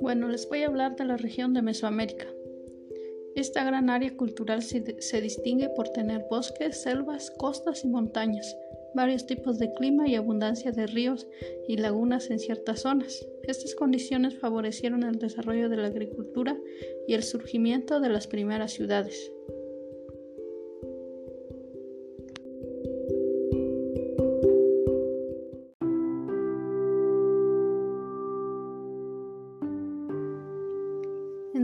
Bueno, les voy a hablar de la región de Mesoamérica. Esta gran área cultural se, distingue por tener bosques, selvas, costas y montañas, varios tipos de clima y abundancia de ríos y lagunas en ciertas zonas. Estas condiciones favorecieron el desarrollo de la agricultura y el surgimiento de las primeras ciudades.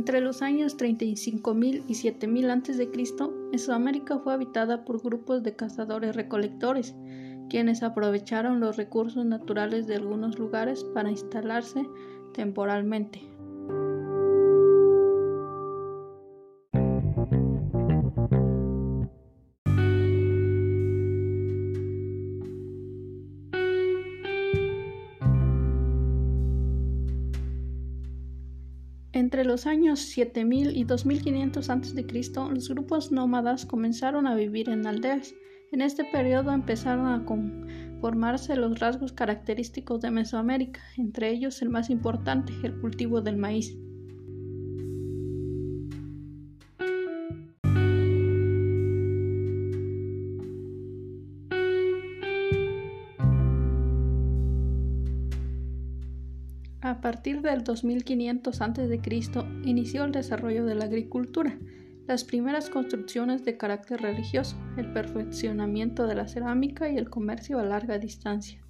Entre los años 35.000 y 7.000 a.C., Mesoamérica fue habitada por grupos de cazadores-recolectores, quienes aprovecharon los recursos naturales de algunos lugares para instalarse temporalmente. Entre los años 7000 y 2500 a.C., los grupos nómadas comenzaron a vivir en aldeas. En este periodo empezaron a conformarse los rasgos característicos de Mesoamérica, entre ellos el más importante, el cultivo del maíz. A partir del 2500 a.C. inició el desarrollo de la agricultura, las primeras construcciones de carácter religioso, el perfeccionamiento de la cerámica y el comercio a larga distancia.